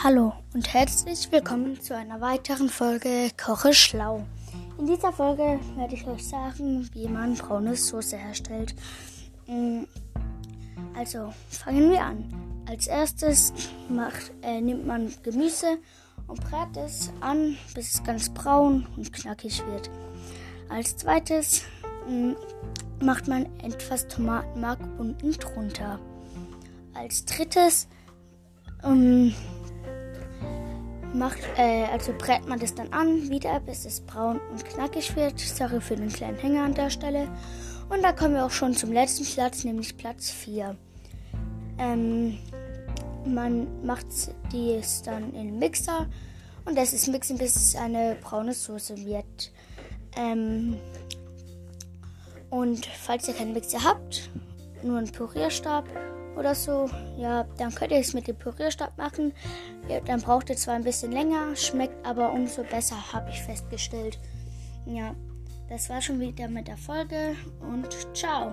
Hallo und herzlich willkommen zu einer weiteren Folge Koche schlau. In dieser Folge werde ich euch sagen, wie man braune Soße herstellt. Mm, also fangen wir an. Als erstes macht, äh, nimmt man Gemüse und brät es an, bis es ganz braun und knackig wird. Als zweites mh, mm, macht man etwas Tomatenmark unten drunter. Als drittes ähm, macht, äh, also brät man das dann an, wieder bis es braun und knackig wird. Sorry für den kleinen Hänger an der Stelle. Und da kommen wir auch schon zum letzten Platz, nämlich Platz 4. Ähm, man macht dies dann in Mixer und das ist mixen, bis es eine braune Soße wird. Ähm, und falls ihr keinen Mixer habt, nur einen Pürierstab oder so, ja, dann könnt ihr es mit dem Pürierstab machen. Ja, dann braucht ihr zwar ein bisschen länger, schmeckt aber umso besser, habe ich festgestellt. Ja, das war schon wieder mit der Folge und ciao.